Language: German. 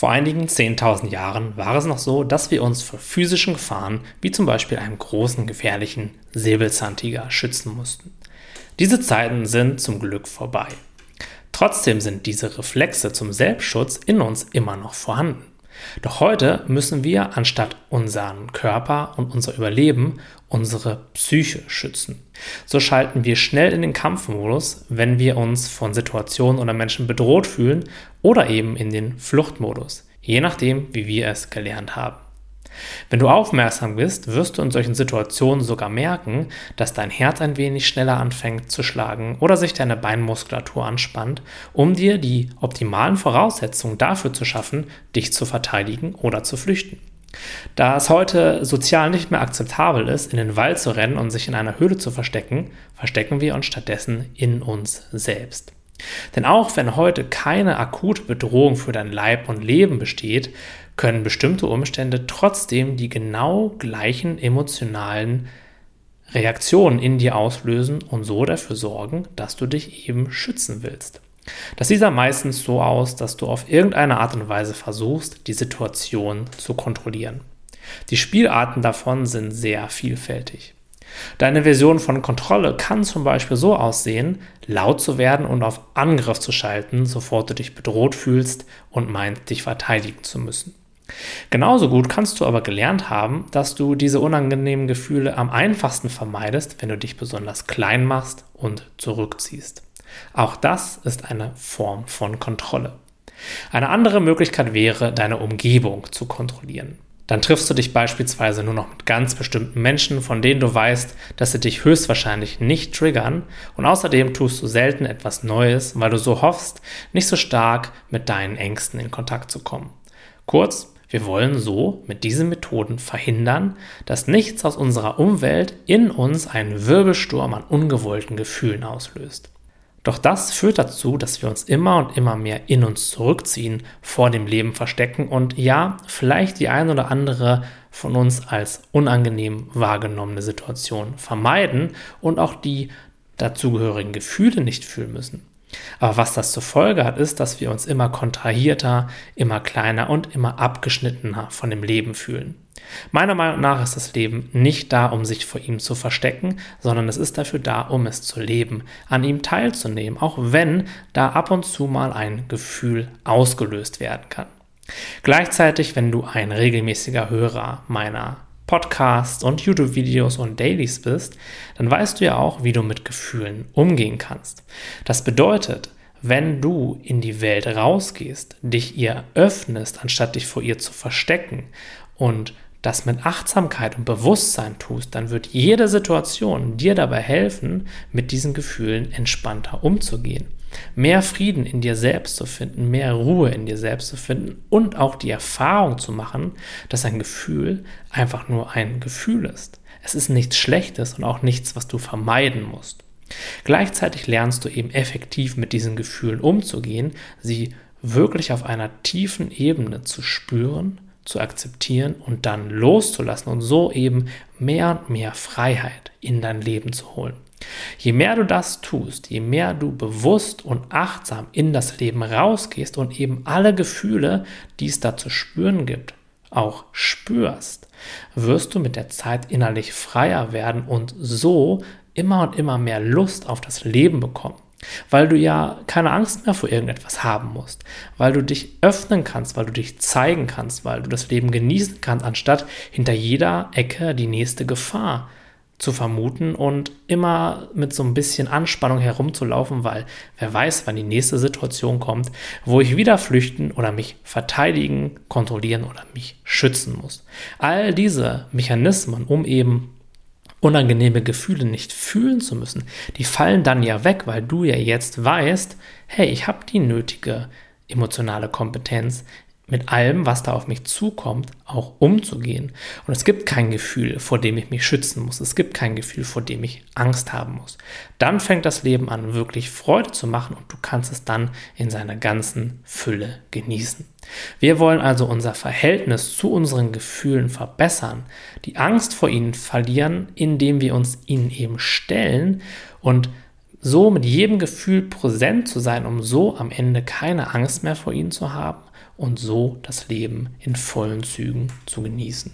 Vor einigen 10.000 Jahren war es noch so, dass wir uns vor physischen Gefahren, wie zum Beispiel einem großen, gefährlichen Säbelzahntiger, schützen mussten. Diese Zeiten sind zum Glück vorbei. Trotzdem sind diese Reflexe zum Selbstschutz in uns immer noch vorhanden. Doch heute müssen wir anstatt unseren Körper und unser Überleben unsere Psyche schützen. So schalten wir schnell in den Kampfmodus, wenn wir uns von Situationen oder Menschen bedroht fühlen oder eben in den Fluchtmodus, je nachdem, wie wir es gelernt haben. Wenn du aufmerksam bist, wirst du in solchen Situationen sogar merken, dass dein Herz ein wenig schneller anfängt zu schlagen oder sich deine Beinmuskulatur anspannt, um dir die optimalen Voraussetzungen dafür zu schaffen, dich zu verteidigen oder zu flüchten. Da es heute sozial nicht mehr akzeptabel ist, in den Wald zu rennen und sich in einer Höhle zu verstecken, verstecken wir uns stattdessen in uns selbst. Denn auch wenn heute keine akute Bedrohung für dein Leib und Leben besteht, können bestimmte Umstände trotzdem die genau gleichen emotionalen Reaktionen in dir auslösen und so dafür sorgen, dass du dich eben schützen willst. Das sieht dann meistens so aus, dass du auf irgendeine Art und Weise versuchst, die Situation zu kontrollieren. Die Spielarten davon sind sehr vielfältig. Deine Version von Kontrolle kann zum Beispiel so aussehen, laut zu werden und auf Angriff zu schalten, sofort du dich bedroht fühlst und meinst, dich verteidigen zu müssen. Genauso gut kannst du aber gelernt haben, dass du diese unangenehmen Gefühle am einfachsten vermeidest, wenn du dich besonders klein machst und zurückziehst. Auch das ist eine Form von Kontrolle. Eine andere Möglichkeit wäre, deine Umgebung zu kontrollieren. Dann triffst du dich beispielsweise nur noch mit ganz bestimmten Menschen, von denen du weißt, dass sie dich höchstwahrscheinlich nicht triggern und außerdem tust du selten etwas Neues, weil du so hoffst, nicht so stark mit deinen Ängsten in Kontakt zu kommen. Kurz, wir wollen so mit diesen Methoden verhindern, dass nichts aus unserer Umwelt in uns einen Wirbelsturm an ungewollten Gefühlen auslöst. Doch das führt dazu, dass wir uns immer und immer mehr in uns zurückziehen, vor dem Leben verstecken und ja, vielleicht die ein oder andere von uns als unangenehm wahrgenommene Situation vermeiden und auch die dazugehörigen Gefühle nicht fühlen müssen. Aber was das zur Folge hat, ist, dass wir uns immer kontrahierter, immer kleiner und immer abgeschnittener von dem Leben fühlen. Meiner Meinung nach ist das Leben nicht da, um sich vor ihm zu verstecken, sondern es ist dafür da, um es zu leben, an ihm teilzunehmen, auch wenn da ab und zu mal ein Gefühl ausgelöst werden kann. Gleichzeitig, wenn du ein regelmäßiger Hörer meiner Podcasts und YouTube-Videos und Dailies bist, dann weißt du ja auch, wie du mit Gefühlen umgehen kannst. Das bedeutet, wenn du in die Welt rausgehst, dich ihr öffnest, anstatt dich vor ihr zu verstecken und das mit Achtsamkeit und Bewusstsein tust, dann wird jede Situation dir dabei helfen, mit diesen Gefühlen entspannter umzugehen mehr Frieden in dir selbst zu finden, mehr Ruhe in dir selbst zu finden und auch die Erfahrung zu machen, dass ein Gefühl einfach nur ein Gefühl ist. Es ist nichts Schlechtes und auch nichts, was du vermeiden musst. Gleichzeitig lernst du eben effektiv mit diesen Gefühlen umzugehen, sie wirklich auf einer tiefen Ebene zu spüren, zu akzeptieren und dann loszulassen und so eben mehr und mehr Freiheit in dein Leben zu holen. Je mehr du das tust, je mehr du bewusst und achtsam in das Leben rausgehst und eben alle Gefühle, die es da zu spüren gibt, auch spürst, wirst du mit der Zeit innerlich freier werden und so immer und immer mehr Lust auf das Leben bekommen. Weil du ja keine Angst mehr vor irgendetwas haben musst, weil du dich öffnen kannst, weil du dich zeigen kannst, weil du das Leben genießen kannst, anstatt hinter jeder Ecke die nächste Gefahr zu vermuten und immer mit so ein bisschen Anspannung herumzulaufen, weil wer weiß, wann die nächste Situation kommt, wo ich wieder flüchten oder mich verteidigen, kontrollieren oder mich schützen muss. All diese Mechanismen, um eben unangenehme Gefühle nicht fühlen zu müssen, die fallen dann ja weg, weil du ja jetzt weißt, hey, ich habe die nötige emotionale Kompetenz, mit allem, was da auf mich zukommt, auch umzugehen. Und es gibt kein Gefühl, vor dem ich mich schützen muss. Es gibt kein Gefühl, vor dem ich Angst haben muss. Dann fängt das Leben an, wirklich Freude zu machen und du kannst es dann in seiner ganzen Fülle genießen. Wir wollen also unser Verhältnis zu unseren Gefühlen verbessern, die Angst vor ihnen verlieren, indem wir uns ihnen eben stellen und so mit jedem Gefühl präsent zu sein, um so am Ende keine Angst mehr vor ihnen zu haben und so das Leben in vollen Zügen zu genießen.